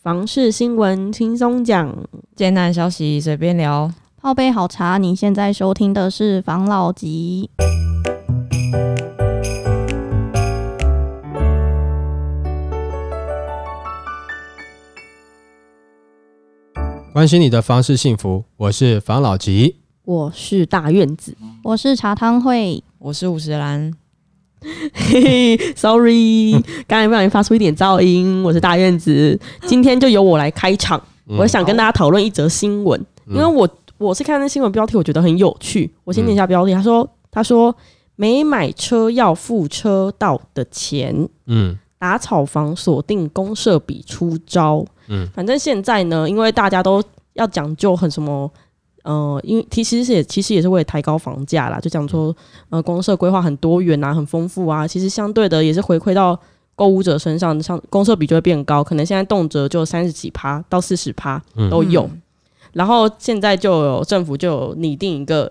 房事新闻轻松讲，艰难消息随便聊，泡杯好茶。你现在收听的是房老吉。关心你的房事幸福，我是房老吉，我是大院子，我是茶汤会，我是五十岚。嘿 嘿，sorry，刚才不小心发出一点噪音。我是大院子，今天就由我来开场。嗯、我想跟大家讨论一则新闻，嗯、因为我我是看那新闻标题，我觉得很有趣。我先念一下标题，他说：“他说没买车要付车道的钱，嗯，打草房锁定公社比出招，嗯，反正现在呢，因为大家都要讲究很什么。”呃，因为其实是也其实也是为了抬高房价啦，就讲说，呃，公社规划很多元啊，很丰富啊，其实相对的也是回馈到购物者身上，像公社比就会变高，可能现在动辄就三十几趴到四十趴都有。嗯、然后现在就有政府就有拟定一个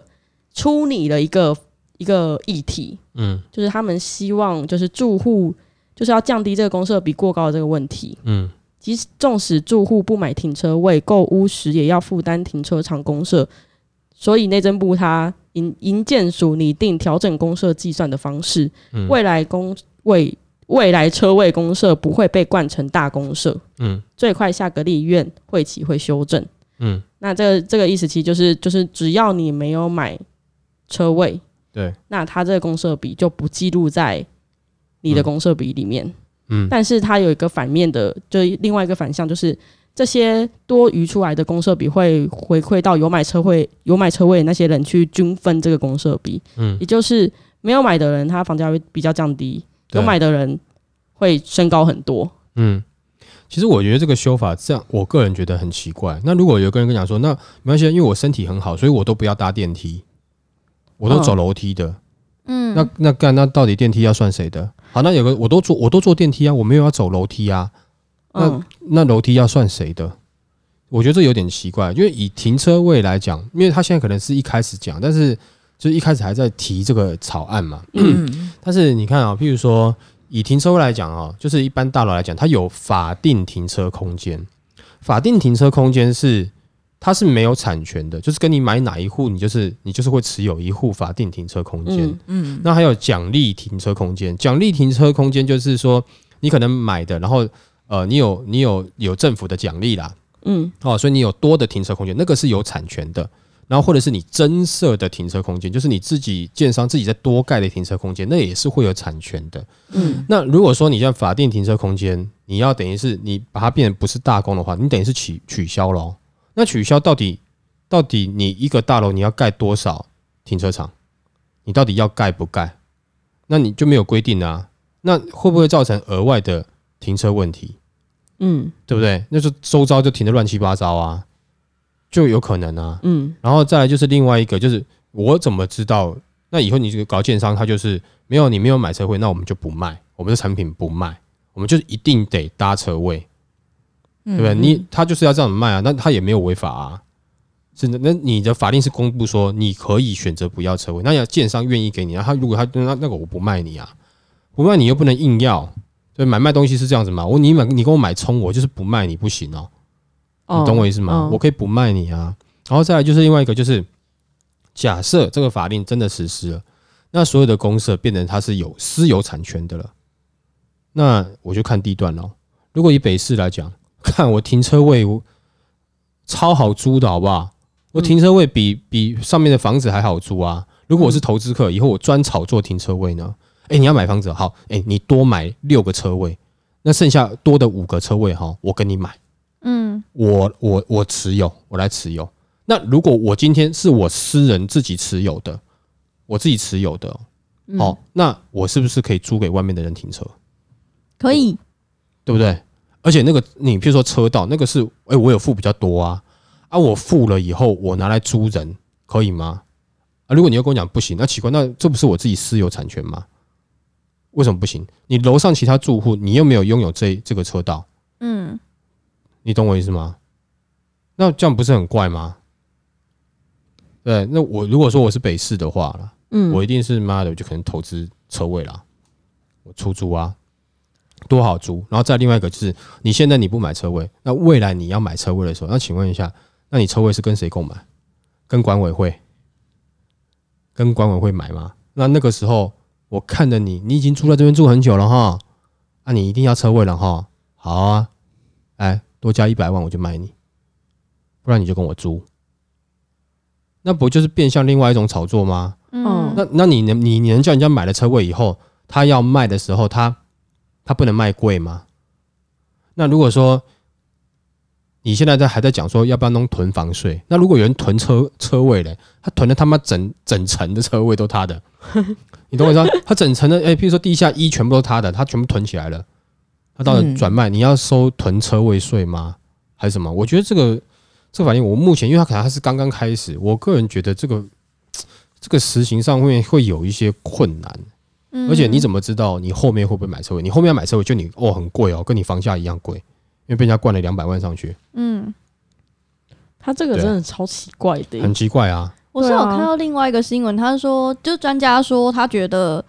出拟的一个一个议题，嗯，就是他们希望就是住户就是要降低这个公社比过高的这个问题，嗯。即纵使住户不买停车位，购屋时也要负担停车场公设，所以内政部它营营建署拟定调整公设计算的方式，嗯、未来公位未来车位公设不会被灌成大公设，嗯，最快下个立院会期会修正，嗯，那这个这个意思其实就是就是只要你没有买车位，对，那它这个公设比就不记录在你的公设比里面。嗯嗯，但是它有一个反面的，就另外一个反向，就是这些多余出来的公设比会回馈到有买车位、有买车位的那些人去均分这个公设比。嗯，也就是没有买的人，他房价会比较降低；有买的人会升高很多。嗯，其实我觉得这个修法这样，我个人觉得很奇怪。那如果有个人跟你讲说，那没关系，因为我身体很好，所以我都不要搭电梯，我都走楼梯的。嗯，那那干那到底电梯要算谁的？好，那有个我都坐，我都坐电梯啊，我没有要走楼梯啊。那、嗯、那楼梯要算谁的？我觉得这有点奇怪，因为以停车位来讲，因为他现在可能是一开始讲，但是就是一开始还在提这个草案嘛。嗯，但是你看啊，譬如说以停车位来讲啊，就是一般大楼来讲，它有法定停车空间，法定停车空间是。它是没有产权的，就是跟你买哪一户，你就是你就是会持有一户法定停车空间。嗯，嗯，那还有奖励停车空间，奖励停车空间就是说你可能买的，然后呃，你有你有有政府的奖励啦，嗯，哦，所以你有多的停车空间，那个是有产权的。然后或者是你增设的停车空间，就是你自己建商自己在多盖的停车空间，那也是会有产权的。嗯，那如果说你像法定停车空间，你要等于是你把它变成不是大公的话，你等于是取取消喽。那取消到底，到底你一个大楼你要盖多少停车场？你到底要盖不盖？那你就没有规定啊？那会不会造成额外的停车问题？嗯，对不对？那就周遭就停的乱七八糟啊，就有可能啊。嗯，然后再来就是另外一个，就是我怎么知道？那以后你这个搞建商，他就是没有你没有买车位，那我们就不卖，我们的产品不卖，我们就一定得搭车位。对不对？你他就是要这样卖啊，那他也没有违法啊，是的。那你的法令是公布说你可以选择不要车位，那要建商愿意给你啊。他如果他那那个我不卖你啊，不卖你又不能硬要，所以买卖东西是这样子嘛。我你买你跟我买葱，我就是不卖你不行哦，你懂我意思吗？我可以不卖你啊。然后再来就是另外一个就是，假设这个法令真的实施了，那所有的公社变成它是有私有产权的了，那我就看地段喽。如果以北市来讲。看我停车位超好租的好不好？我停车位比比上面的房子还好租啊！如果我是投资客，以后我专炒作停车位呢？哎，你要买房子好，哎，你多买六个车位，那剩下多的五个车位哈，我跟你买。嗯，我我我持有，我来持有。那如果我今天是我私人自己持有的，我自己持有的，好，那我是不是可以租给外面的人停车？可以，对不对？而且那个，你譬如说车道，那个是，哎，我有付比较多啊，啊，我付了以后，我拿来租人可以吗？啊，如果你要跟我讲不行，那奇怪，那这不是我自己私有产权吗？为什么不行？你楼上其他住户，你又没有拥有这这个车道，嗯，你懂我意思吗？那这样不是很怪吗？对，那我如果说我是北市的话了，嗯，我一定是妈的，我就可能投资车位啦，我出租啊。多好租。然后再另外一个就是，你现在你不买车位，那未来你要买车位的时候，那请问一下，那你车位是跟谁购买？跟管委会？跟管委会买吗？那那个时候我看着你，你已经住在这边住很久了哈，那、啊、你一定要车位了哈。好啊，哎，多加一百万我就卖你，不然你就跟我租。那不就是变相另外一种炒作吗？嗯，那那你能你你能叫人家买了车位以后，他要卖的时候，他他不能卖贵吗？那如果说你现在在还在讲说要不要弄囤房税，那如果有人囤车车位嘞，他囤的他妈整整层的车位都他的，你懂我意思吗？他整层的哎，譬如说地下一全部都他的，他全部囤起来了，他到底转卖，你要收囤车位税吗？还是什么？我觉得这个。这个反应我目前，因为他可能还是刚刚开始，我个人觉得这个这个实行上会会有一些困难，而且你怎么知道你后面会不会买车位？你后面要买车位，就你哦很贵哦，跟你房价一样贵，因为被人家灌了两百万上去。嗯，他这个真的超奇怪的，很奇怪啊！我是有看到另外一个新闻，他说，就专家说他觉得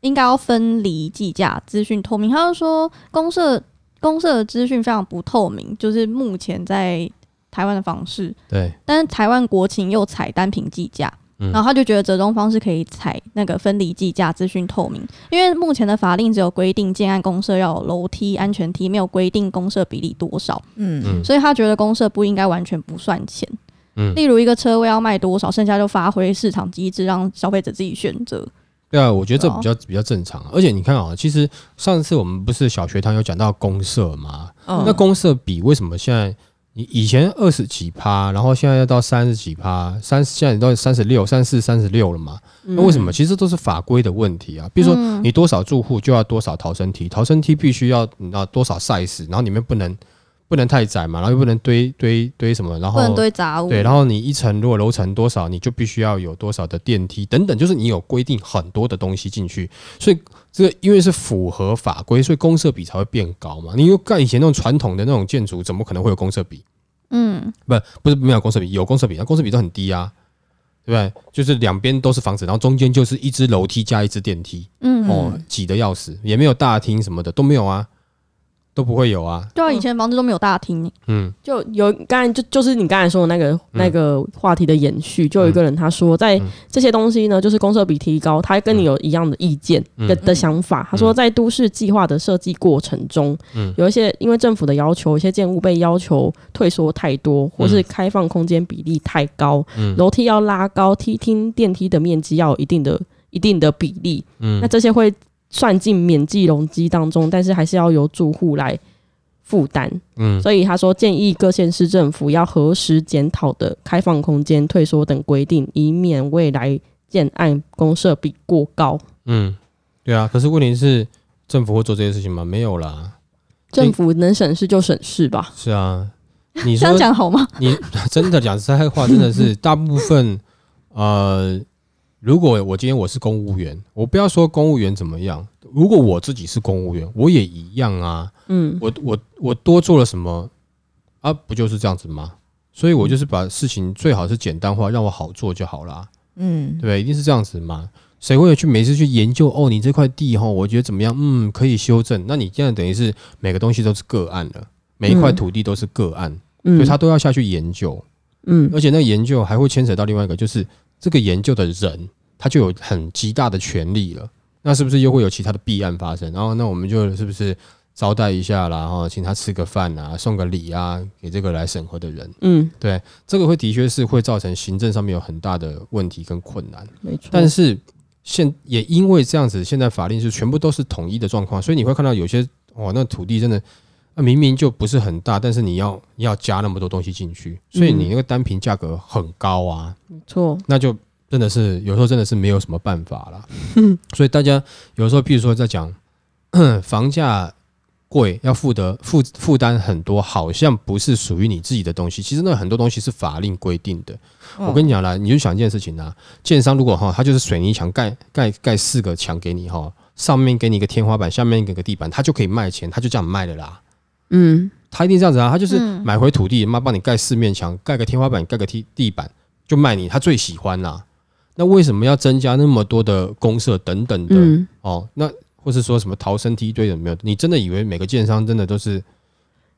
应该要分离计价，资讯透明。他就说公社公社的资讯非常不透明，就是目前在。台湾的房市，对，但是台湾国情又采单品计价，嗯、然后他就觉得折中方式可以采那个分离计价，资讯透明。因为目前的法令只有规定建案公社要有楼梯、安全梯，没有规定公社比例多少，嗯，所以他觉得公社不应该完全不算钱，嗯，例如一个车位要卖多少，剩下就发挥市场机制，让消费者自己选择。对啊，我觉得这比较比较正常。而且你看啊，其实上次我们不是小学堂有讲到公社吗？嗯、那公社比为什么现在？你以前二十几趴，然后现在要到三十几趴，三现在你到三十六、三十四、三十六了嘛？那为什么？其实都是法规的问题啊。比如说，你多少住户就要多少逃生梯，逃生梯必须要你知道多少 size，然后里面不能不能太窄嘛，然后又不能堆堆堆什么，然后不能堆杂物。对，然后你一层如果楼层多少，你就必须要有多少的电梯等等，就是你有规定很多的东西进去，所以这个因为是符合法规，所以公设比才会变高嘛。你又盖以前那种传统的那种建筑，怎么可能会有公设比？嗯，不，不是没有公设比，有公设比，那公设比都很低啊，对不对？就是两边都是房子，然后中间就是一只楼梯加一只电梯，嗯，哦，挤得要死，也没有大厅什么的都没有啊。都不会有啊，对啊，以前房子都没有大厅，嗯，就有刚才就就是你刚才说的那个、嗯、那个话题的延续，就有一个人他说，在这些东西呢，就是公设比提高，他跟你有一样的意见的、嗯、的想法。他说，在都市计划的设计过程中，嗯，有一些因为政府的要求，一些建物被要求退缩太多，或是开放空间比例太高，嗯，楼梯要拉高，梯厅电梯的面积要有一定的一定的比例，嗯，那这些会。算进免计容积当中，但是还是要由住户来负担。嗯，所以他说建议各县市政府要核实检讨的开放空间退缩等规定，以免未来建案公设比过高。嗯，对啊。可是问题是，政府会做这些事情吗？没有啦。政府能省事就省事吧。是啊，你说这样讲好吗？你 真的讲实在话，真的是大部分呃。如果我今天我是公务员，我不要说公务员怎么样。如果我自己是公务员，我也一样啊。嗯，我我我多做了什么啊？不就是这样子吗？所以我就是把事情最好是简单化，让我好做就好啦。嗯，对不对？一定是这样子嘛。谁会去每次去研究哦？你这块地哈，我觉得怎么样？嗯，可以修正。那你现在等于是每个东西都是个案了，每一块土地都是个案，嗯，所以他都要下去研究。嗯，而且那个研究还会牵扯到另外一个，就是。这个研究的人，他就有很极大的权利了。那是不是又会有其他的弊案发生？然后，那我们就是不是招待一下啦，然后请他吃个饭啊，送个礼啊，给这个来审核的人。嗯，对，这个会的确是会造成行政上面有很大的问题跟困难。没错。但是现也因为这样子，现在法令是全部都是统一的状况，所以你会看到有些哇，那土地真的那明明就不是很大，但是你要你要加那么多东西进去，所以你那个单品价格很高啊。没错，那就真的是有时候真的是没有什么办法了。所以大家有时候，譬如说在讲 房价贵，要负得负负担很多，好像不是属于你自己的东西。其实那很多东西是法令规定的。我跟你讲啦，你就想一件事情啊，建商如果哈，他就是水泥墙盖盖盖四个墙给你哈，上面给你一个天花板，下面给个地板，他就可以卖钱，他就这样卖的啦。嗯，他一定这样子啊，他就是买回土地，妈帮你盖四面墙，盖个天花板，盖个地地板。就卖你，他最喜欢啦。那为什么要增加那么多的公社等等的？哦，那或是说什么逃生梯堆有没有？你真的以为每个建商真的都是？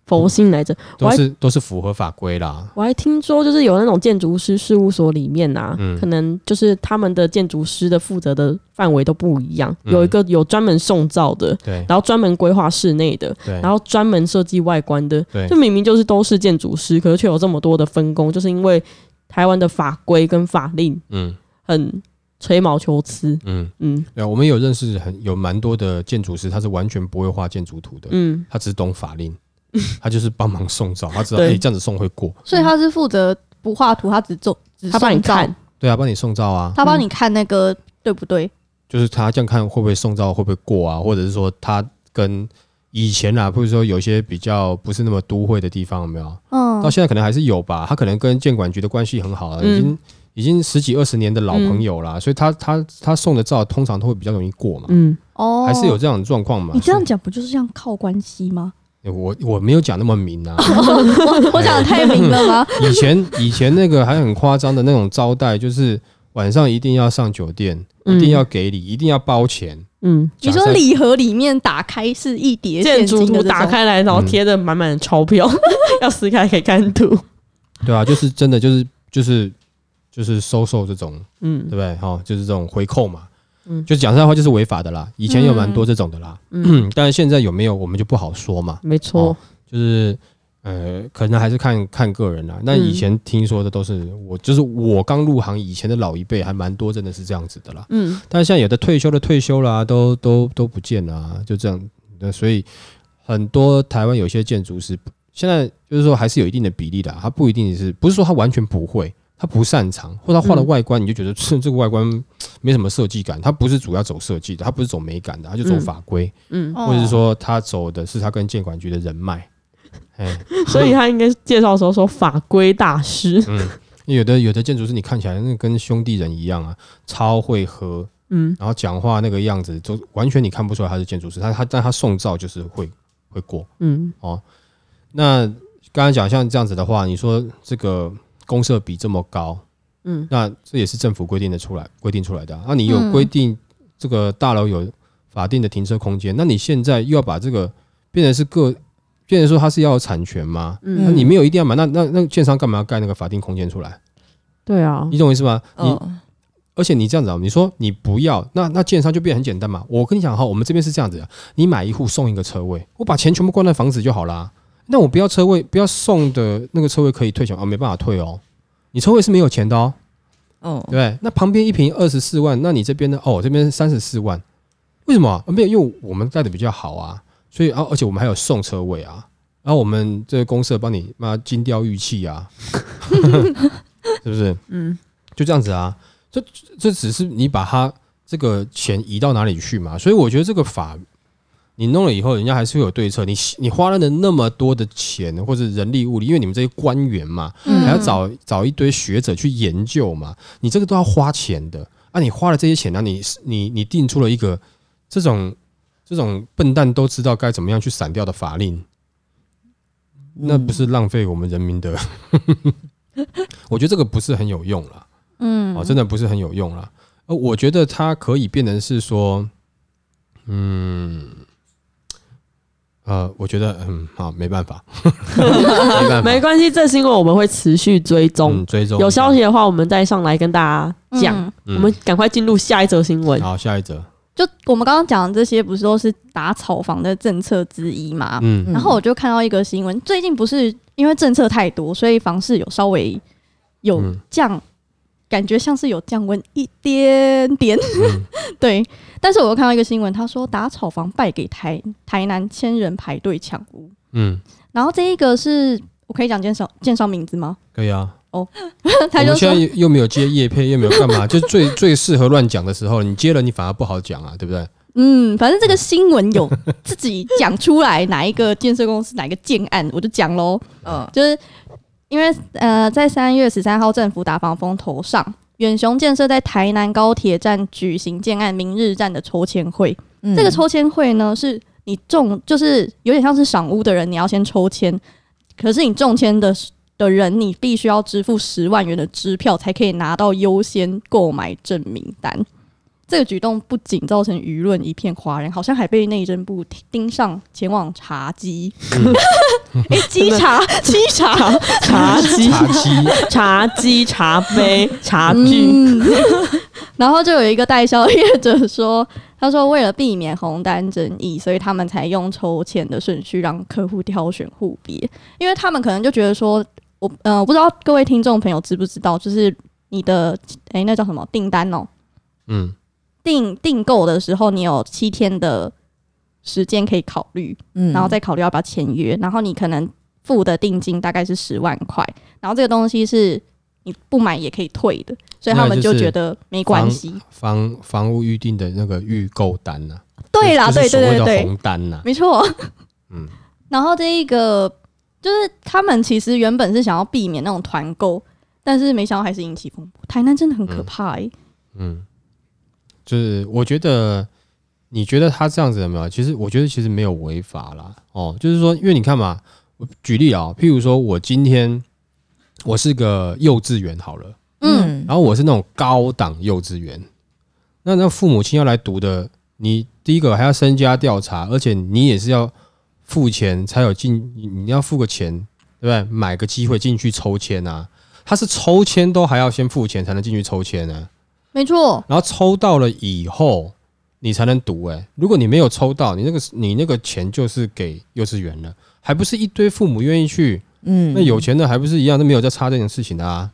佛心来着，都是都是符合法规啦。我还听说，就是有那种建筑师事务所里面啊，嗯、可能就是他们的建筑师的负责的范围都不一样。嗯、有一个有专门送造的，对，然后专门规划室内的，对，然后专门设计外观的，对，就明明就是都是建筑师，可是却有这么多的分工，就是因为台湾的法规跟法令，嗯，很吹毛求疵，嗯嗯。对，我们有认识很有蛮多的建筑师，他是完全不会画建筑图的，嗯，他只懂法令。他就是帮忙送照，他知道哎、欸，这样子送会过，所以他是负责不画图，他只做，只他帮你看，对啊，帮你送照啊，他帮你看那个对不对？就是他这样看会不会送照，会不会过啊？或者是说他跟以前啊，或者说有些比较不是那么都会的地方有没有？嗯，到现在可能还是有吧。他可能跟建管局的关系很好了，已经、嗯、已经十几二十年的老朋友啦，嗯、所以他他他送的照通常都会比较容易过嘛。嗯，哦，还是有这样的状况嘛？你这样讲不就是这样靠关系吗？我我没有讲那么明啊，我我讲的太明了吗？以前以前那个还很夸张的那种招待，就是晚上一定要上酒店，一定要给礼，一定要包钱。嗯，你说礼盒里面打开是一叠建筑图，打开来然后贴的满满的钞票，要撕开可以看图。对啊，就是真的就是就是就是收受这种，嗯，对不对？哈，就是这种回扣嘛。嗯，就讲实在话，就是违法的啦。以前有蛮多这种的啦，嗯，但是现在有没有，我们就不好说嘛。没错，就是呃，可能还是看看个人啦。那以前听说的都是我，就是我刚入行以前的老一辈，还蛮多，真的是这样子的啦。嗯，但是现在有的退休的退休啦，都都都不见了，就这样。那所以很多台湾有些建筑师，现在就是说还是有一定的比例的，他不一定是，不是说他完全不会。他不擅长，或者他画的外观，你就觉得这 这个外观没什么设计感。他不是主要走设计的，他不是走美感的，他就走法规，嗯，或者是说他走的是他跟建管局的人脉，哎，所以他应该介绍的时候说法规大师。嗯，有的有的建筑师你看起来那跟兄弟人一样啊，超会喝，嗯，然后讲话那个样子，就完全你看不出来他是建筑师。他他但他送照就是会会过，嗯，哦，那刚才讲像这样子的话，你说这个。公设比这么高，嗯，那这也是政府规定的出来规定出来的啊。那你有规定这个大楼有法定的停车空间，那你现在又要把这个变成是个，变成说它是要有产权吗？嗯，那你没有一定要买，那那那建商干嘛要盖那个法定空间出来？对啊，你懂我意思吗？你而且你这样子啊，你说你不要，那那建商就变很简单嘛。我跟你讲哈，我们这边是这样子的，你买一户送一个车位，我把钱全部关在房子就好啦。那我不要车位，不要送的那个车位可以退钱啊？没办法退哦，你车位是没有钱的哦。哦，对，那旁边一瓶二十四万，那你这边呢？哦，这边三十四万，为什么啊？没有，因为我们盖的比较好啊，所以啊，而且我们还有送车位啊，然后我们这个公社帮你妈金雕玉砌啊，是不是？嗯，就这样子啊，这这只是你把它这个钱移到哪里去嘛，所以我觉得这个法。你弄了以后，人家还是会有对策。你你花了那么多的钱或者人力物力，因为你们这些官员嘛，还要找找一堆学者去研究嘛，你这个都要花钱的啊！你花了这些钱，那你你你定出了一个这种这种笨蛋都知道该怎么样去闪掉的法令，那不是浪费我们人民的？我觉得这个不是很有用了，嗯，哦，真的不是很有用了。呃，我觉得它可以变成是说，嗯。呃，我觉得嗯，好，没办法，没办法，没关系，这新闻我们会持续追踪，嗯、追踪有消息的话，我们再上来跟大家讲。嗯、我们赶快进入下一则新闻。好，下一则，就我们刚刚讲的这些，不是都是打炒房的政策之一嘛？嗯，然后我就看到一个新闻，最近不是因为政策太多，所以房市有稍微有降。嗯感觉像是有降温一点点，嗯、对。但是我又看到一个新闻，他说打炒房败给台台南千人排队抢屋。嗯，然后这一个是我可以讲介绍介绍名字吗？可以啊。哦，他就现在又没有接叶配，又没有干嘛，就最最适合乱讲的时候，你接了你反而不好讲啊，对不对？嗯，反正这个新闻有自己讲出来哪一个建设公司哪一个建案，我就讲喽。嗯，就是。因为呃，在三月十三号，政府打防风头上，远雄建设在台南高铁站举行建案明日站的抽签会。嗯、这个抽签会呢，是你中，就是有点像是赏屋的人，你要先抽签。可是你中签的的人，你必须要支付十万元的支票，才可以拿到优先购买证明单。这个举动不仅造成舆论一片哗然，好像还被内政部盯上，前往查缉。哎，稽查、稽查、查缉、茶几、茶几、茶杯、茶具。嗯、然后就有一个代销业者说，他说为了避免红单争议，所以他们才用抽签的顺序让客户挑选户别，因为他们可能就觉得说，我呃，我不知道各位听众朋友知不知道，就是你的哎，那叫什么订单哦？嗯。订订购的时候，你有七天的时间可以考虑，嗯，然后再考虑要不要签约。然后你可能付的定金大概是十万块，然后这个东西是你不买也可以退的，所以他们就觉得没关系。房房，屋预定的那个预购单呢、啊？对啦，对对对对，红单呐、啊，没错。嗯，然后这一个就是他们其实原本是想要避免那种团购，但是没想到还是引起风波。台南真的很可怕哎、欸。嗯。嗯就是我觉得，你觉得他这样子有没有？其实我觉得其实没有违法啦。哦。就是说，因为你看嘛，我举例啊，譬如说我今天我是个幼稚园好了，嗯，然后我是那种高档幼稚园，那那父母亲要来读的，你第一个还要身家调查，而且你也是要付钱才有进，你要付个钱，对不对？买个机会进去抽签啊，他是抽签都还要先付钱才能进去抽签呢。没错，然后抽到了以后，你才能读哎。如果你没有抽到，你那个你那个钱就是给幼稚园了，还不是一堆父母愿意去？嗯，那有钱的还不是一样都没有在差这件事情的啊，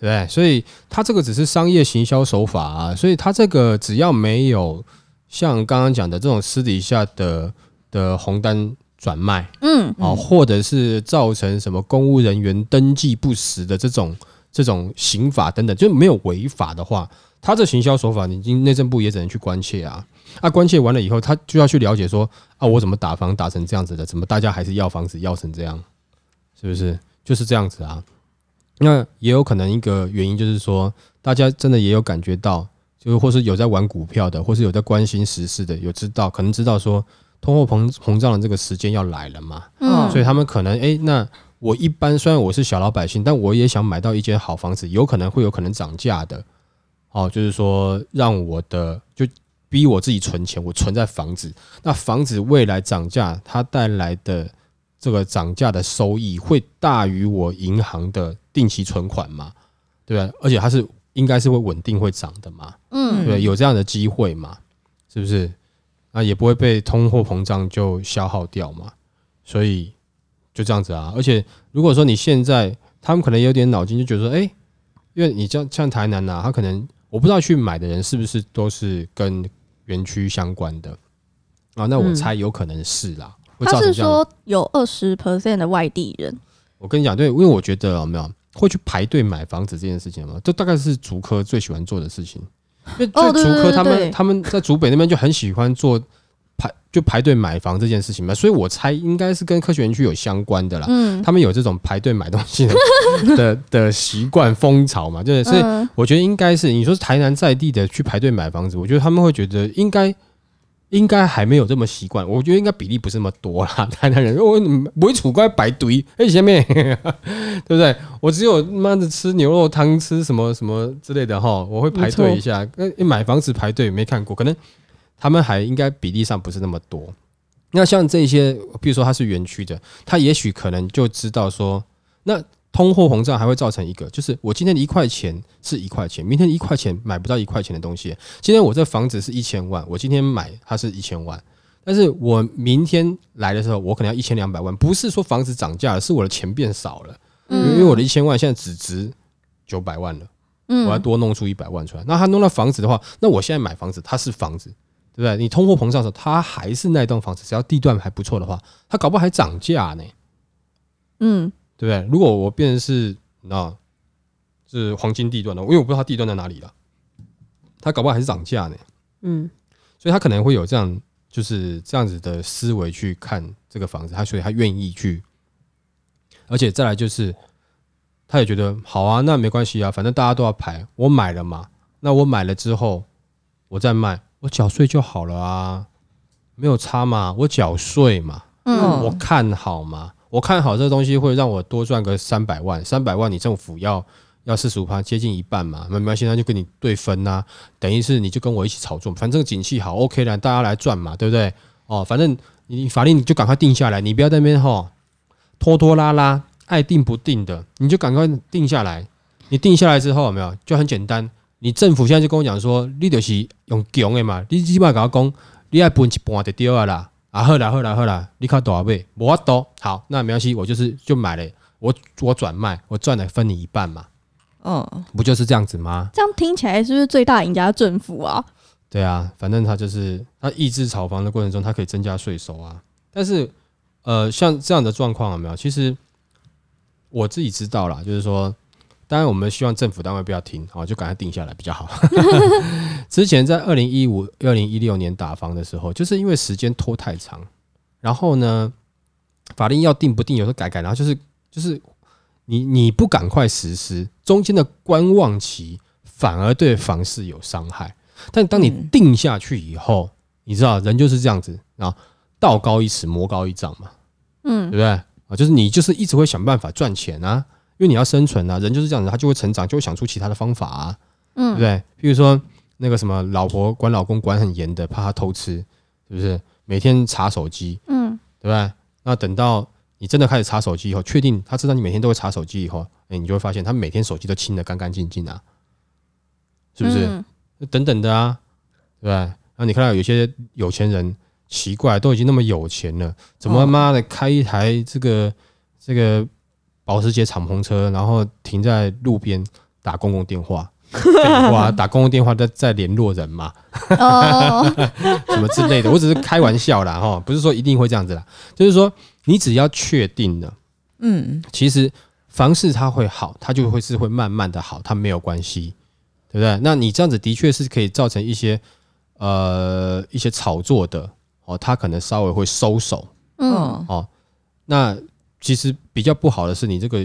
对不对？所以他这个只是商业行销手法啊，所以他这个只要没有像刚刚讲的这种私底下的的红单转卖，嗯，啊，或者是造成什么公务人员登记不实的这种这种刑法等等，就没有违法的话。他这行销手法，你经内政部也只能去关切啊。啊，关切完了以后，他就要去了解说啊，我怎么打房打成这样子的？怎么大家还是要房子要成这样？是不是就是这样子啊？那也有可能一个原因就是说，大家真的也有感觉到，就是或是有在玩股票的，或是有在关心时事的，有知道可能知道说通货膨膨胀的这个时间要来了嘛。嗯，所以他们可能哎、欸，那我一般虽然我是小老百姓，但我也想买到一间好房子，有可能会有可能涨价的。哦，就是说，让我的就逼我自己存钱，我存在房子。那房子未来涨价，它带来的这个涨价的收益会大于我银行的定期存款嘛？对不对？而且它是应该是会稳定会涨的嘛？嗯，对，有这样的机会嘛？是不是？那，也不会被通货膨胀就消耗掉嘛？所以就这样子啊。而且如果说你现在他们可能有点脑筋，就觉得说，哎，因为你像像台南呐，他可能。我不知道去买的人是不是都是跟园区相关的啊？那我猜有可能是啦。嗯、他是说有二十 percent 的外地人。我跟你讲，对，因为我觉得有没有会去排队买房子这件事情嘛，这大概是竹科最喜欢做的事情。因为竹科他们他们在竹北那边就很喜欢做。排就排队买房这件事情嘛，所以我猜应该是跟科学园区有相关的啦。嗯，他们有这种排队买东西的的的习惯风潮嘛，对，所以我觉得应该是你说是台南在地的去排队买房子，我觉得他们会觉得应该应该还没有这么习惯。我觉得应该比例不是那么多啦。台南人我不会楚怪白堆哎，前面 对不对？我只有妈的吃牛肉汤，吃什么什么之类的哈，我会排队一下。那买房子排队没看过，可能。他们还应该比例上不是那么多。那像这些，比如说他是园区的，他也许可能就知道说，那通货膨胀还会造成一个，就是我今天的一块钱是一块钱，明天一块钱买不到一块钱的东西。今天我这房子是一千万，我今天买它是一千万，但是我明天来的时候，我可能要一千两百万。不是说房子涨价了，是我的钱变少了，因为我的一千万现在只值九百万了，我要多弄出一百万出来。那他弄到房子的话，那我现在买房子，它是房子。对不对？你通货膨胀的时候，它还是那栋房子，只要地段还不错的话，它搞不好还涨价呢。嗯，对不对？如果我变成是那，是黄金地段的，因为我不知道它地段在哪里了，它搞不好还是涨价呢。嗯，所以他可能会有这样，就是这样子的思维去看这个房子，他所以他愿意去，而且再来就是，他也觉得好啊，那没关系啊，反正大家都要排，我买了嘛，那我买了之后，我再卖。我缴税就好了啊，没有差嘛，我缴税嘛，嗯，我看好嘛，我看好这个东西会让我多赚个三百万，三百万你政府要要四十五趴，接近一半嘛，那没关系，那就跟你对分呐、啊，等于是你就跟我一起炒作，反正景气好，OK 了，大家来赚嘛，对不对？哦，反正你法令你就赶快定下来，你不要在那边吼拖拖拉拉，爱定不定的，你就赶快定下来。你定下来之后有没有？就很简单，你政府现在就跟我讲说，你就是用强的嘛，你起码跟我讲，你爱分一半就对了啦。啊，好啦好啦好啦，你看多少倍？我多好，那没关系，我就是就买了，我我转卖，我赚了分你一半嘛。嗯，不就是这样子吗？这样听起来是不是最大赢家政府啊？对啊，反正他就是他抑制炒房的过程中，他可以增加税收啊。但是，呃，像这样的状况有没有？其实我自己知道啦，就是说，当然我们希望政府单位不要停，好，就赶快定下来比较好。之前在二零一五、二零一六年打房的时候，就是因为时间拖太长，然后呢，法令要定不定，有时候改改，然后就是就是你你不赶快实施，中间的观望期反而对房市有伤害。但当你定下去以后，你知道人就是这样子啊，道高一尺，魔高一丈嘛，嗯，对不对啊？就是你就是一直会想办法赚钱啊，因为你要生存啊，人就是这样子，他就会成长，就会想出其他的方法啊，嗯，对不对？比如说那个什么，老婆管老公管很严的，怕他偷吃，是不是？每天查手机，嗯，对不对？那等到你真的开始查手机以后，确定他知道你每天都会查手机以后，哎，你就会发现他每天手机都清的干干净净啊，是不是？等等的啊，对吧？然后你看到有些有钱人奇怪，都已经那么有钱了，怎么妈的开一台这个这个保时捷敞篷车，然后停在路边打公共电话？哇，打公共电话在在联络人嘛？什么之类的？我只是开玩笑啦，哈，不是说一定会这样子啦。就是说，你只要确定了，嗯，其实房市它会好，它就会是会慢慢的好，它没有关系。对不对？那你这样子的确是可以造成一些呃一些炒作的哦，它可能稍微会收手，嗯哦。那其实比较不好的是，你这个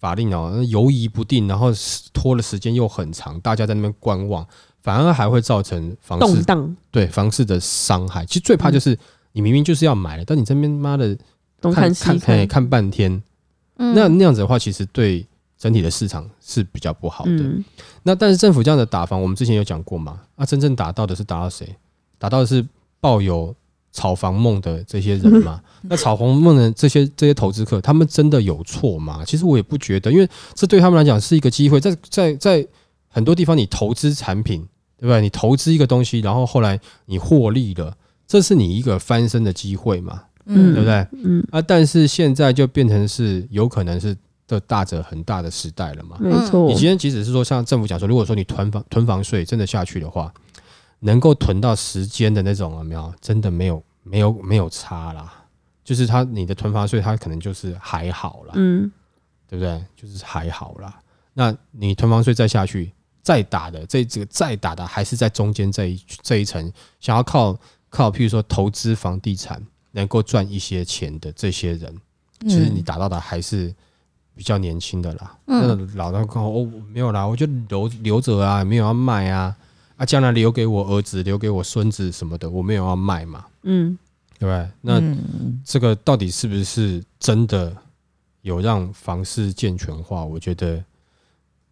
法令哦犹疑不定，然后拖的时间又很长，大家在那边观望，反而还会造成房市动荡，对房市的伤害。其实最怕就是你明明就是要买了，但你这边妈的东看西看看半天，那那样子的话，其实对。整体的市场是比较不好的，嗯、那但是政府这样的打房，我们之前有讲过嘛？啊，真正打到的是打到谁？打到的是抱有炒房梦的这些人嘛？那炒房梦的这些这些投资客，他们真的有错吗？其实我也不觉得，因为这对他们来讲是一个机会，在在在很多地方，你投资产品，对不对？你投资一个东西，然后后来你获利了，这是你一个翻身的机会嘛？嗯，对不对？嗯啊，但是现在就变成是有可能是。的大者很大的时代了嘛？没错。你今天即使是说像政府讲说，如果说你囤房囤房税真的下去的话，能够囤到时间的那种有没有？真的没有没有没有差啦。就是他你的囤房税，它可能就是还好啦，嗯，对不对？就是还好啦。那你囤房税再下去，再打的这这个再打的还是在中间这一这一层，想要靠靠，譬如说投资房地产能够赚一些钱的这些人，其实你打到的还是。比较年轻的啦，那老的哦没有啦，我就留留着啊，没有要卖啊，啊将来留给我儿子，留给我孙子什么的，我没有要卖嘛，嗯，对不对？那这个到底是不是真的有让房市健全化？我觉得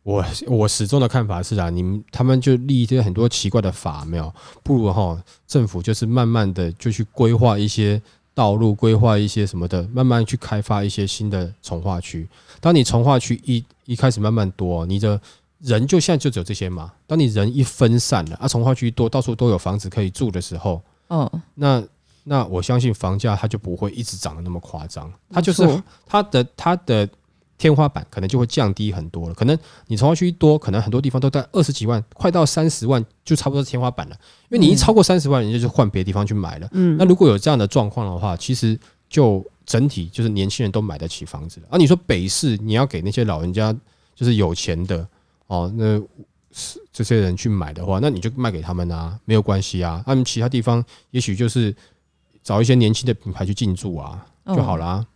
我我始终的看法是啊，你们他们就立一些很多奇怪的法没有，不如哈政府就是慢慢的就去规划一些。道路规划一些什么的，慢慢去开发一些新的从化区。当你从化区一一开始慢慢多，你的人就现在就只有这些嘛。当你人一分散了，啊，从化区多，到处都有房子可以住的时候，嗯，那那我相信房价它就不会一直涨得那么夸张，它就是它的它的。天花板可能就会降低很多了，可能你从化区多，可能很多地方都在二十几万，快到三十万就差不多是天花板了。因为你一超过三十万，人家就换别的地方去买了。嗯，那如果有这样的状况的话，其实就整体就是年轻人都买得起房子了。而、啊、你说北市你要给那些老人家就是有钱的哦，那是这些人去买的话，那你就卖给他们啊，没有关系啊。他们其他地方也许就是找一些年轻的品牌去进驻啊就好了、啊。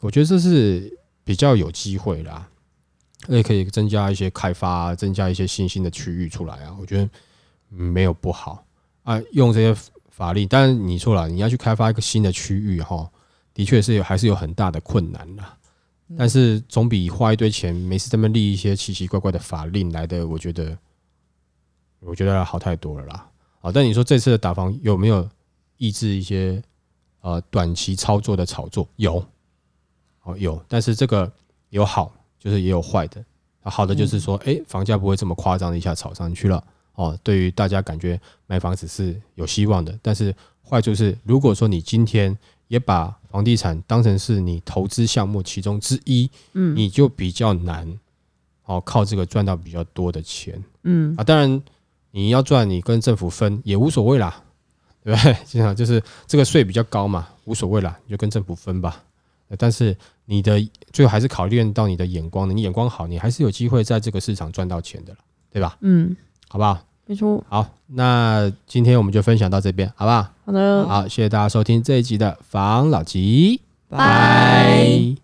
我觉得这是。比较有机会啦，也可以增加一些开发，增加一些新兴的区域出来啊。我觉得没有不好啊，用这些法律。当然你说了，你要去开发一个新的区域哈，的确是有还是有很大的困难啦。但是总比花一堆钱，没事这么立一些奇奇怪怪的法令来的，我觉得，我觉得要好太多了啦。好，但你说这次的打房有没有抑制一些呃短期操作的炒作？有，哦有，但是这个有好，就是也有坏的。好的就是说，哎，房价不会这么夸张的一下炒上去了。哦，对于大家感觉买房子是有希望的。但是坏处是，如果说你今天也把房地产当成是你投资项目其中之一，嗯，你就比较难，哦，靠这个赚到比较多的钱，嗯啊，当然你要赚，你跟政府分也无所谓啦，对不对？经常就是这个税比较高嘛，无所谓啦，你就跟政府分吧。但是你的最后还是考虑到你的眼光的，你眼光好，你还是有机会在这个市场赚到钱的了，对吧？嗯，好不好？没错。好，那今天我们就分享到这边，好不好？好的。好，谢谢大家收听这一集的防老集，拜。